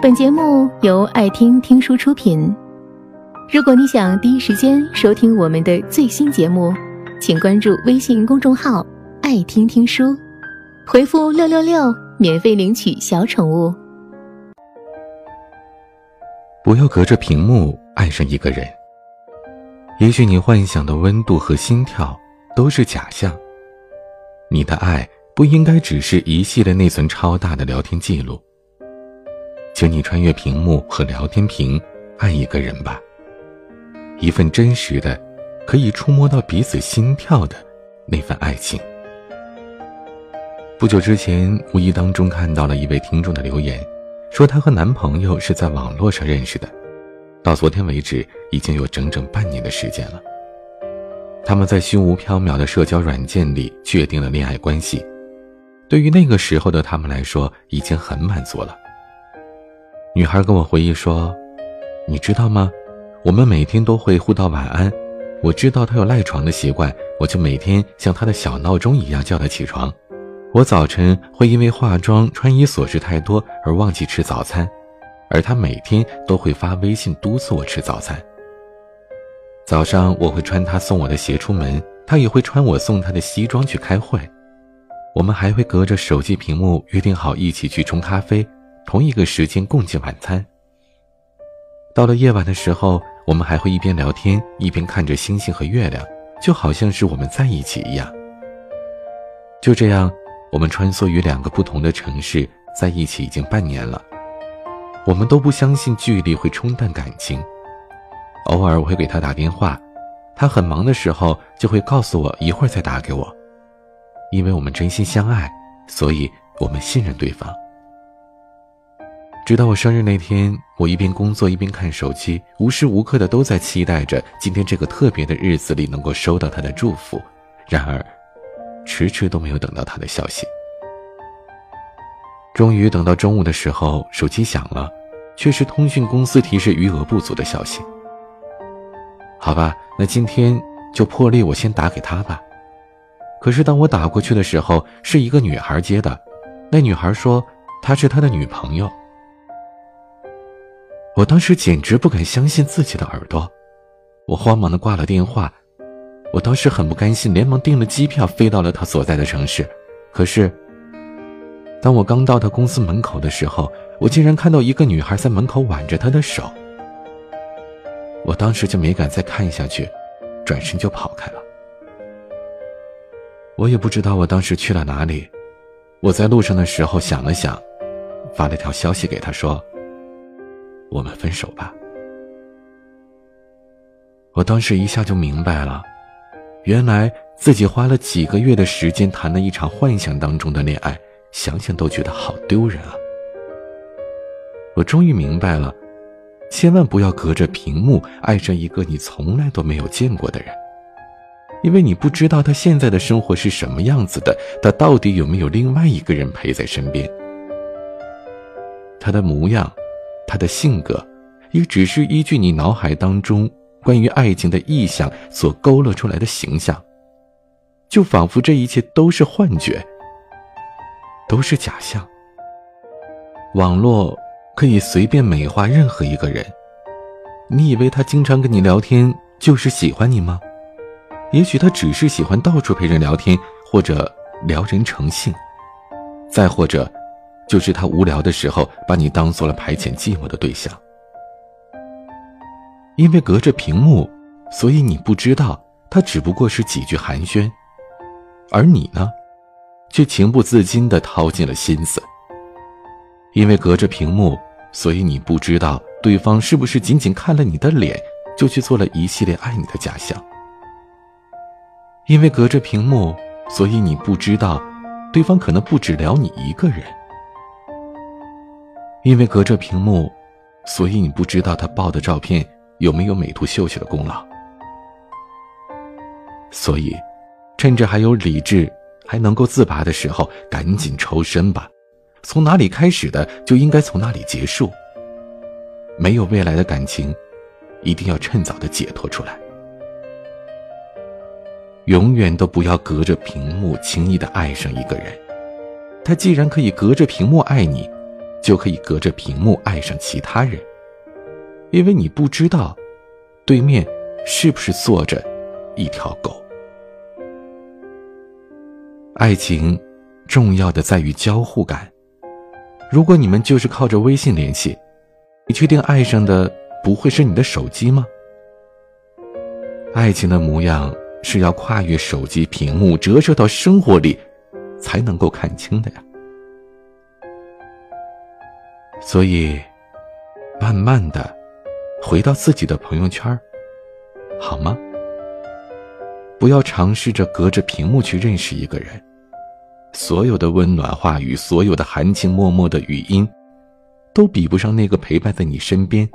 本节目由爱听听书出品。如果你想第一时间收听我们的最新节目，请关注微信公众号“爱听听书”，回复“六六六”免费领取小宠物。不要隔着屏幕爱上一个人。也许你幻想的温度和心跳都是假象。你的爱不应该只是一系列内存超大的聊天记录。请你穿越屏幕和聊天屏，爱一个人吧。一份真实的，可以触摸到彼此心跳的那份爱情。不久之前，无意当中看到了一位听众的留言，说她和男朋友是在网络上认识的，到昨天为止已经有整整半年的时间了。他们在虚无缥缈的社交软件里确定了恋爱关系，对于那个时候的他们来说，已经很满足了。女孩跟我回忆说：“你知道吗？我们每天都会互道晚安。我知道她有赖床的习惯，我就每天像她的小闹钟一样叫她起床。我早晨会因为化妆、穿衣琐事太多而忘记吃早餐，而她每天都会发微信督促我吃早餐。早上我会穿她送我的鞋出门，她也会穿我送她的西装去开会。我们还会隔着手机屏幕约定好一起去冲咖啡。”同一个时间共进晚餐。到了夜晚的时候，我们还会一边聊天一边看着星星和月亮，就好像是我们在一起一样。就这样，我们穿梭于两个不同的城市，在一起已经半年了。我们都不相信距离会冲淡感情。偶尔我会给他打电话，他很忙的时候就会告诉我一会儿再打给我，因为我们真心相爱，所以我们信任对方。直到我生日那天，我一边工作一边看手机，无时无刻的都在期待着今天这个特别的日子里能够收到他的祝福。然而，迟迟都没有等到他的消息。终于等到中午的时候，手机响了，却是通讯公司提示余额不足的消息。好吧，那今天就破例我先打给他吧。可是当我打过去的时候，是一个女孩接的，那女孩说她是他的女朋友。我当时简直不敢相信自己的耳朵，我慌忙的挂了电话。我当时很不甘心，连忙订了机票飞到了他所在的城市。可是，当我刚到他公司门口的时候，我竟然看到一个女孩在门口挽着他的手。我当时就没敢再看下去，转身就跑开了。我也不知道我当时去了哪里。我在路上的时候想了想，发了条消息给他说。我们分手吧。我当时一下就明白了，原来自己花了几个月的时间谈了一场幻想当中的恋爱，想想都觉得好丢人啊！我终于明白了，千万不要隔着屏幕爱上一个你从来都没有见过的人，因为你不知道他现在的生活是什么样子的，他到底有没有另外一个人陪在身边，他的模样。他的性格，也只是依据你脑海当中关于爱情的意象所勾勒出来的形象，就仿佛这一切都是幻觉，都是假象。网络可以随便美化任何一个人，你以为他经常跟你聊天就是喜欢你吗？也许他只是喜欢到处陪人聊天，或者撩人成性，再或者。就是他无聊的时候，把你当做了排遣寂寞的对象。因为隔着屏幕，所以你不知道他只不过是几句寒暄，而你呢，却情不自禁地掏尽了心思。因为隔着屏幕，所以你不知道对方是不是仅仅看了你的脸，就去做了一系列爱你的假象。因为隔着屏幕，所以你不知道，对方可能不只聊你一个人。因为隔着屏幕，所以你不知道他爆的照片有没有美图秀秀的功劳。所以，趁着还有理智、还能够自拔的时候，赶紧抽身吧。从哪里开始的，就应该从哪里结束。没有未来的感情，一定要趁早的解脱出来。永远都不要隔着屏幕轻易的爱上一个人。他既然可以隔着屏幕爱你。就可以隔着屏幕爱上其他人，因为你不知道对面是不是坐着一条狗。爱情重要的在于交互感。如果你们就是靠着微信联系，你确定爱上的不会是你的手机吗？爱情的模样是要跨越手机屏幕，折射到生活里，才能够看清的呀。所以，慢慢的回到自己的朋友圈，好吗？不要尝试着隔着屏幕去认识一个人，所有的温暖话语，所有的含情脉脉的语音，都比不上那个陪伴在你身边，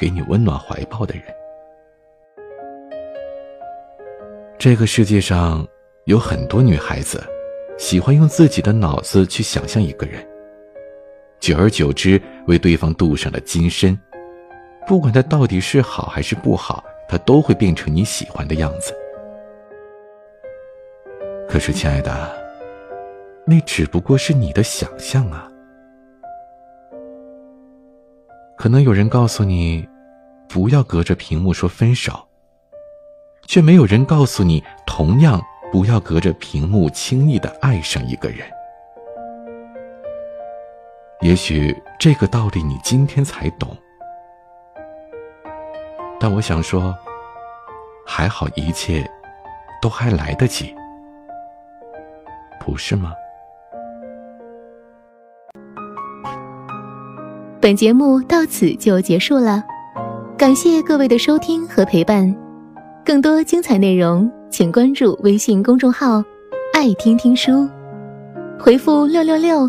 给你温暖怀抱的人。这个世界上有很多女孩子，喜欢用自己的脑子去想象一个人。久而久之，为对方镀上了金身，不管他到底是好还是不好，他都会变成你喜欢的样子。可是，亲爱的，那只不过是你的想象啊。可能有人告诉你，不要隔着屏幕说分手，却没有人告诉你，同样不要隔着屏幕轻易的爱上一个人。也许这个道理你今天才懂，但我想说，还好一切都还来得及，不是吗？本节目到此就结束了，感谢各位的收听和陪伴。更多精彩内容，请关注微信公众号“爱听听书”。回复六六六，